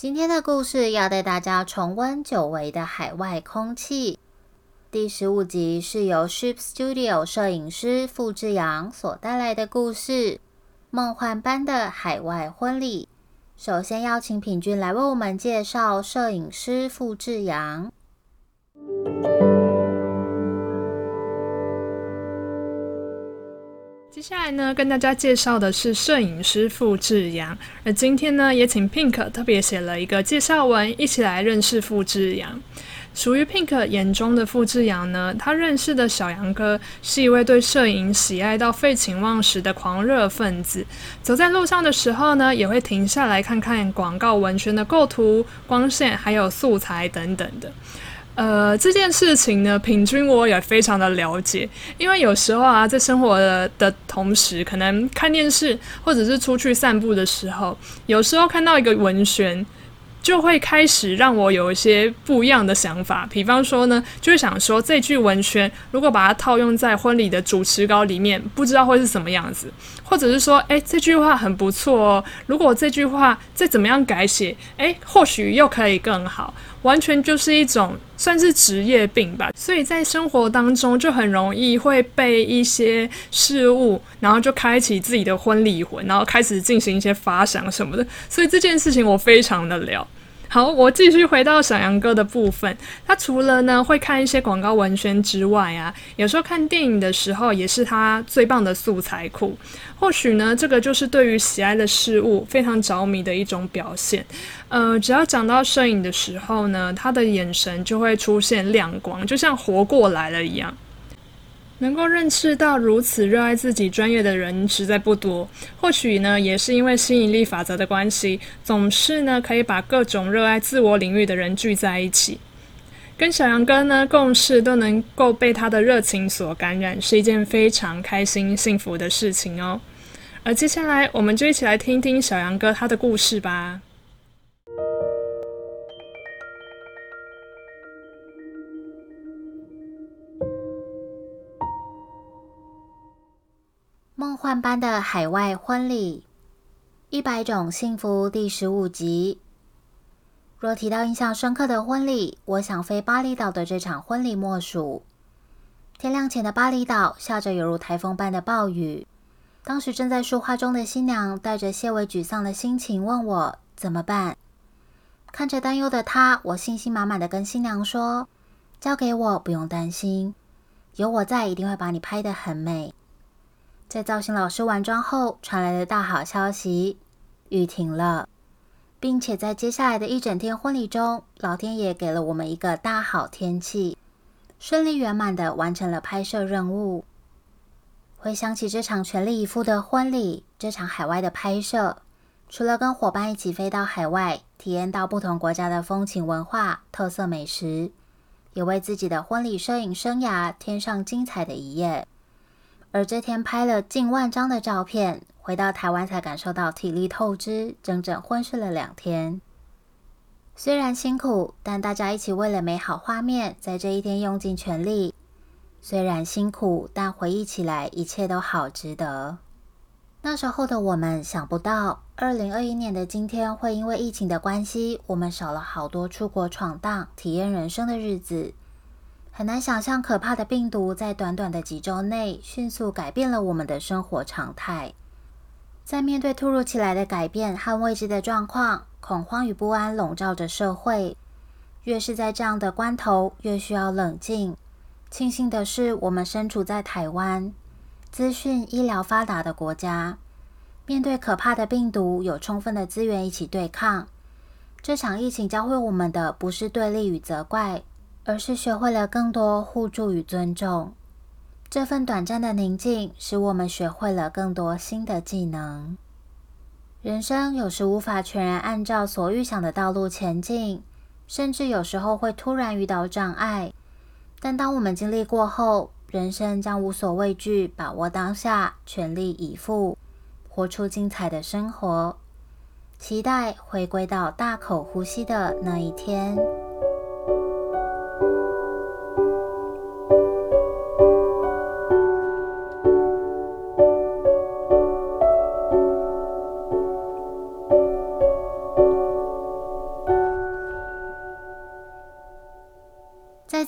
今天的故事要带大家重温久违的海外空气。第十五集是由 Ship Studio 摄影师傅志阳所带来的故事《梦幻般的海外婚礼》。首先邀请品君来为我们介绍摄影师傅志阳。接下来呢，跟大家介绍的是摄影师傅志阳。而今天呢，也请 Pink 特别写了一个介绍文，一起来认识傅志阳。属于 Pink 眼中的傅志阳呢，他认识的小杨哥是一位对摄影喜爱到废寝忘食的狂热分子。走在路上的时候呢，也会停下来看看广告文宣的构图、光线，还有素材等等的。呃，这件事情呢，平均我也非常的了解，因为有时候啊，在生活的同时，可能看电视或者是出去散步的时候，有时候看到一个文宣。就会开始让我有一些不一样的想法，比方说呢，就会想说这句文宣如果把它套用在婚礼的主持稿里面，不知道会是什么样子，或者是说，诶，这句话很不错哦，如果这句话再怎么样改写，诶，或许又可以更好，完全就是一种算是职业病吧。所以在生活当中就很容易会被一些事物，然后就开启自己的婚礼魂，然后开始进行一些发想什么的。所以这件事情我非常的了。好，我继续回到小杨哥的部分。他除了呢会看一些广告文宣之外啊，有时候看电影的时候也是他最棒的素材库。或许呢，这个就是对于喜爱的事物非常着迷的一种表现。呃，只要讲到摄影的时候呢，他的眼神就会出现亮光，就像活过来了一样。能够认识到如此热爱自己专业的人实在不多，或许呢，也是因为吸引力法则的关系，总是呢可以把各种热爱自我领域的人聚在一起，跟小杨哥呢共事都能够被他的热情所感染，是一件非常开心幸福的事情哦。而接下来，我们就一起来听听小杨哥他的故事吧。幻般的海外婚礼，一百种幸福第十五集。若提到印象深刻的婚礼，我想非巴厘岛的这场婚礼莫属。天亮前的巴厘岛下着犹如台风般的暴雨。当时正在梳化中的新娘带着些微沮丧的心情问我怎么办。看着担忧的她，我信心满满的跟新娘说：“交给我，不用担心，有我在，一定会把你拍得很美。”在造型老师完妆后，传来的大好消息：雨停了，并且在接下来的一整天婚礼中，老天爷给了我们一个大好天气，顺利圆满的完成了拍摄任务。回想起这场全力以赴的婚礼，这场海外的拍摄，除了跟伙伴一起飞到海外，体验到不同国家的风情文化、特色美食，也为自己的婚礼摄影生涯添上精彩的一页。而这天拍了近万张的照片，回到台湾才感受到体力透支，整整昏睡了两天。虽然辛苦，但大家一起为了美好画面，在这一天用尽全力。虽然辛苦，但回忆起来，一切都好值得。那时候的我们想不到，二零二一年的今天会因为疫情的关系，我们少了好多出国闯荡、体验人生的日子。很难想象，可怕的病毒在短短的几周内迅速改变了我们的生活常态。在面对突如其来的改变和未知的状况，恐慌与不安笼罩着社会。越是在这样的关头，越需要冷静。庆幸的是，我们身处在台湾，资讯医疗发达的国家，面对可怕的病毒，有充分的资源一起对抗。这场疫情教会我们的，不是对立与责怪。而是学会了更多互助与尊重。这份短暂的宁静，使我们学会了更多新的技能。人生有时无法全然按照所预想的道路前进，甚至有时候会突然遇到障碍。但当我们经历过后，人生将无所畏惧，把握当下，全力以赴，活出精彩的生活。期待回归到大口呼吸的那一天。